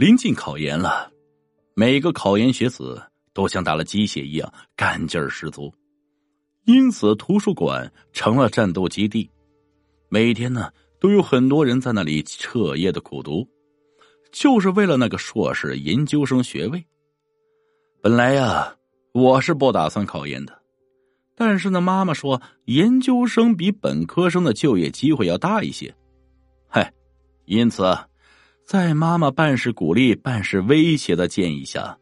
临近考研了，每个考研学子都像打了鸡血一样干劲儿十足，因此图书馆成了战斗基地。每天呢，都有很多人在那里彻夜的苦读，就是为了那个硕士研究生学位。本来呀，我是不打算考研的，但是呢，妈妈说研究生比本科生的就业机会要大一些，嗨，因此，在妈妈半是鼓励、半是威胁的建议下，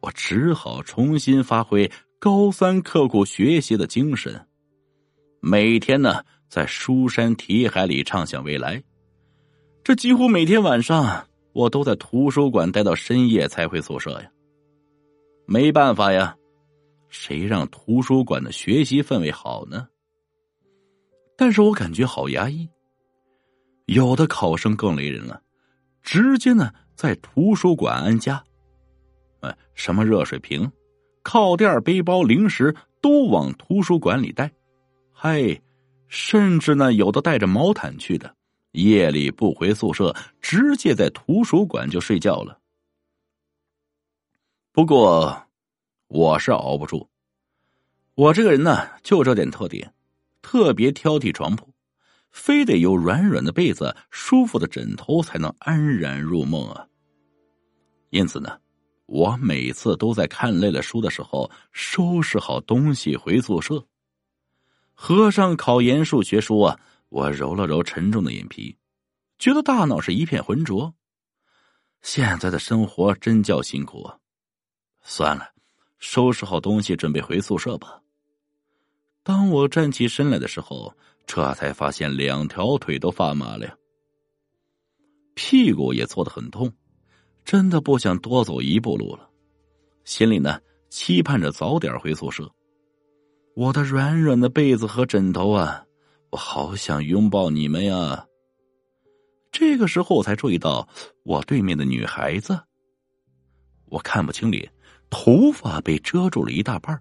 我只好重新发挥高三刻苦学习的精神，每天呢。在书山题海里畅想未来，这几乎每天晚上我都在图书馆待到深夜才回宿舍呀。没办法呀，谁让图书馆的学习氛围好呢？但是我感觉好压抑。有的考生更雷人了，直接呢在图书馆安家，哎，什么热水瓶、靠垫、背包、零食都往图书馆里带，嗨。甚至呢，有的带着毛毯去的，夜里不回宿舍，直接在图书馆就睡觉了。不过，我是熬不住。我这个人呢，就这点特点，特别挑剔床铺，非得有软软的被子、舒服的枕头才能安然入梦啊。因此呢，我每次都在看累了书的时候，收拾好东西回宿舍。合上考研数学书啊，我揉了揉沉重的眼皮，觉得大脑是一片浑浊。现在的生活真叫辛苦啊！算了，收拾好东西准备回宿舍吧。当我站起身来的时候，这才发现两条腿都发麻了呀，屁股也坐得很痛，真的不想多走一步路了。心里呢，期盼着早点回宿舍。我的软软的被子和枕头啊，我好想拥抱你们呀！这个时候我才注意到我对面的女孩子，我看不清脸，头发被遮住了一大半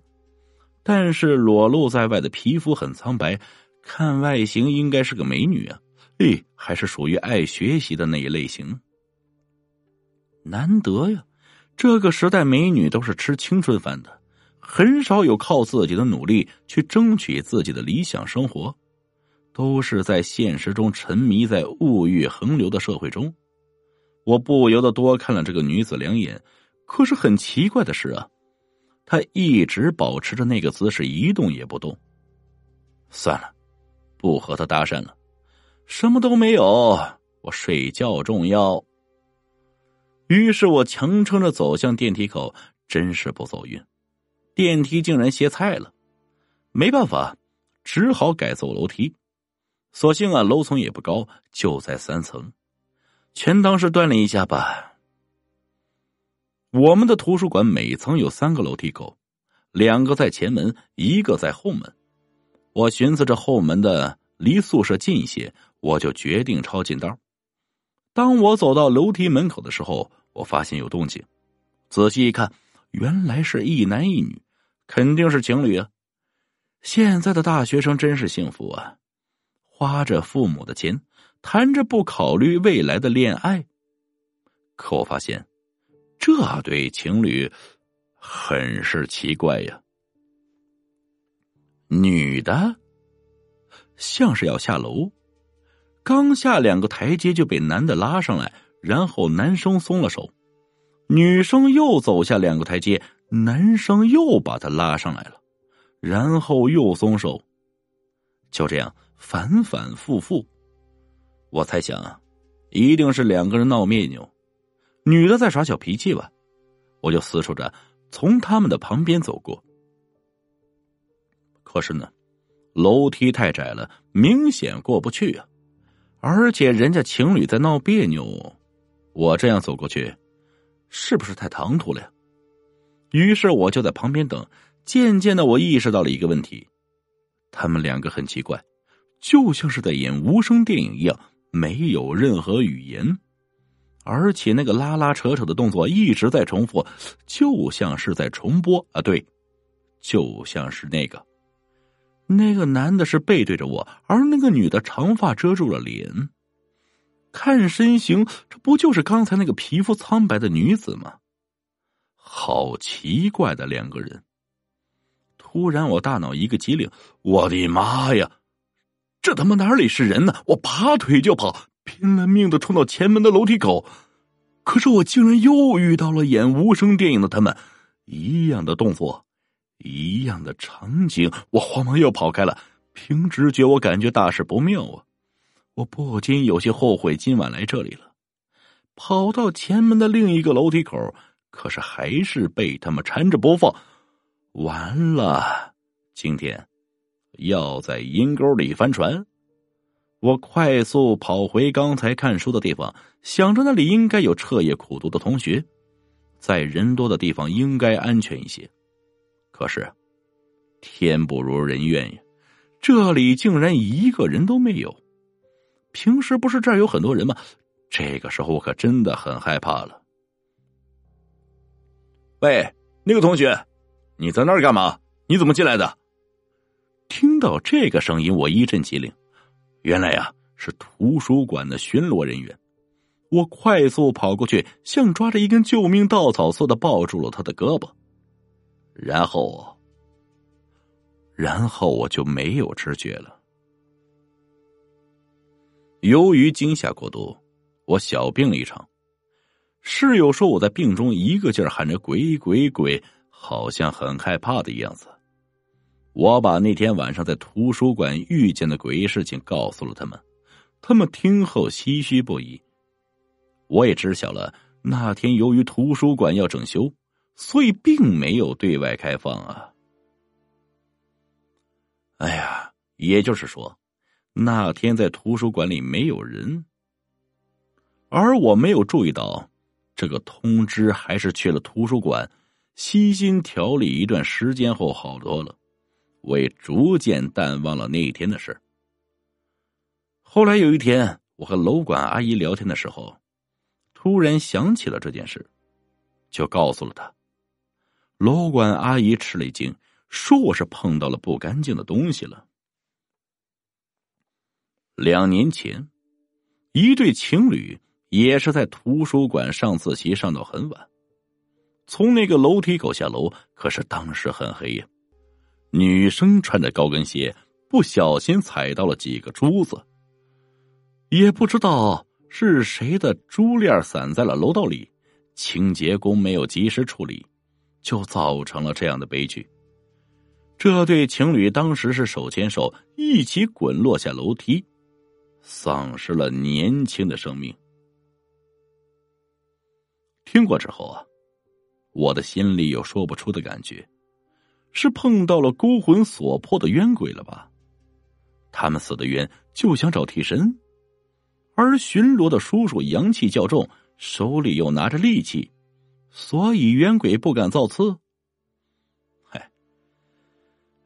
但是裸露在外的皮肤很苍白，看外形应该是个美女啊！哎，还是属于爱学习的那一类型。难得呀，这个时代美女都是吃青春饭的。很少有靠自己的努力去争取自己的理想生活，都是在现实中沉迷在物欲横流的社会中。我不由得多看了这个女子两眼，可是很奇怪的是啊，他一直保持着那个姿势，一动也不动。算了，不和他搭讪了，什么都没有，我睡觉重要。于是我强撑着走向电梯口，真是不走运。电梯竟然歇菜了，没办法，只好改走楼梯。所幸啊，楼层也不高，就在三层，全当是锻炼一下吧。我们的图书馆每层有三个楼梯口，两个在前门，一个在后门。我寻思着后门的离宿舍近一些，我就决定抄近道。当我走到楼梯门口的时候，我发现有动静，仔细一看，原来是一男一女。肯定是情侣啊！现在的大学生真是幸福啊，花着父母的钱，谈着不考虑未来的恋爱。可我发现，这对情侣很是奇怪呀。女的像是要下楼，刚下两个台阶就被男的拉上来，然后男生松了手，女生又走下两个台阶。男生又把她拉上来了，然后又松手，就这样反反复复。我猜想，一定是两个人闹别扭，女的在耍小脾气吧。我就思索着从他们的旁边走过，可是呢，楼梯太窄了，明显过不去啊。而且人家情侣在闹别扭，我这样走过去，是不是太唐突了呀？于是我就在旁边等，渐渐的我意识到了一个问题：他们两个很奇怪，就像是在演无声电影一样，没有任何语言，而且那个拉拉扯扯的动作一直在重复，就像是在重播啊！对，就像是那个，那个男的是背对着我，而那个女的长发遮住了脸，看身形，这不就是刚才那个皮肤苍白的女子吗？好奇怪的两个人！突然，我大脑一个机灵，我的妈呀！这他妈哪里是人呢？我拔腿就跑，拼了命的冲到前门的楼梯口。可是我竟然又遇到了演无声电影的他们，一样的动作，一样的场景。我慌忙又跑开了。凭直觉，我感觉大事不妙啊！我不禁有些后悔今晚来这里了。跑到前门的另一个楼梯口，可是还是被他们缠着不放。完了，今天要在阴沟里翻船。我快速跑回刚才看书的地方，想着那里应该有彻夜苦读的同学，在人多的地方应该安全一些。可是天不如人愿呀，这里竟然一个人都没有。平时不是这儿有很多人吗？这个时候我可真的很害怕了。喂，那个同学，你在那儿干嘛？你怎么进来的？听到这个声音，我一阵机灵。原来呀，是图书馆的巡逻人员。我快速跑过去，像抓着一根救命稻草似的抱住了他的胳膊。然后，然后我就没有知觉了。由于惊吓过度，我小病了一场。室友说我在病中一个劲儿喊着“鬼鬼鬼”，好像很害怕的样子。我把那天晚上在图书馆遇见的诡异事情告诉了他们，他们听后唏嘘不已。我也知晓了，那天由于图书馆要整修，所以并没有对外开放啊。哎呀，也就是说，那天在图书馆里没有人，而我没有注意到，这个通知还是去了图书馆，悉心调理一段时间后好多了。我也逐渐淡忘了那一天的事。后来有一天，我和楼管阿姨聊天的时候，突然想起了这件事，就告诉了她。楼管阿姨吃了一惊，说：“我是碰到了不干净的东西了。”两年前，一对情侣也是在图书馆上自习，上到很晚，从那个楼梯口下楼，可是当时很黑呀。女生穿着高跟鞋，不小心踩到了几个珠子，也不知道是谁的珠链散在了楼道里，清洁工没有及时处理，就造成了这样的悲剧。这对情侣当时是手牵手一起滚落下楼梯，丧失了年轻的生命。听过之后啊，我的心里有说不出的感觉。是碰到了勾魂索魄的冤鬼了吧？他们死的冤就想找替身，而巡逻的叔叔阳气较重，手里又拿着利器，所以冤鬼不敢造次。嗨，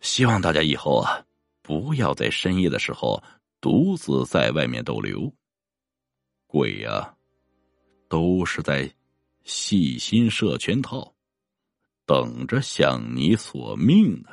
希望大家以后啊，不要在深夜的时候独自在外面逗留。鬼呀，都是在细心设圈套。等着向你索命呢。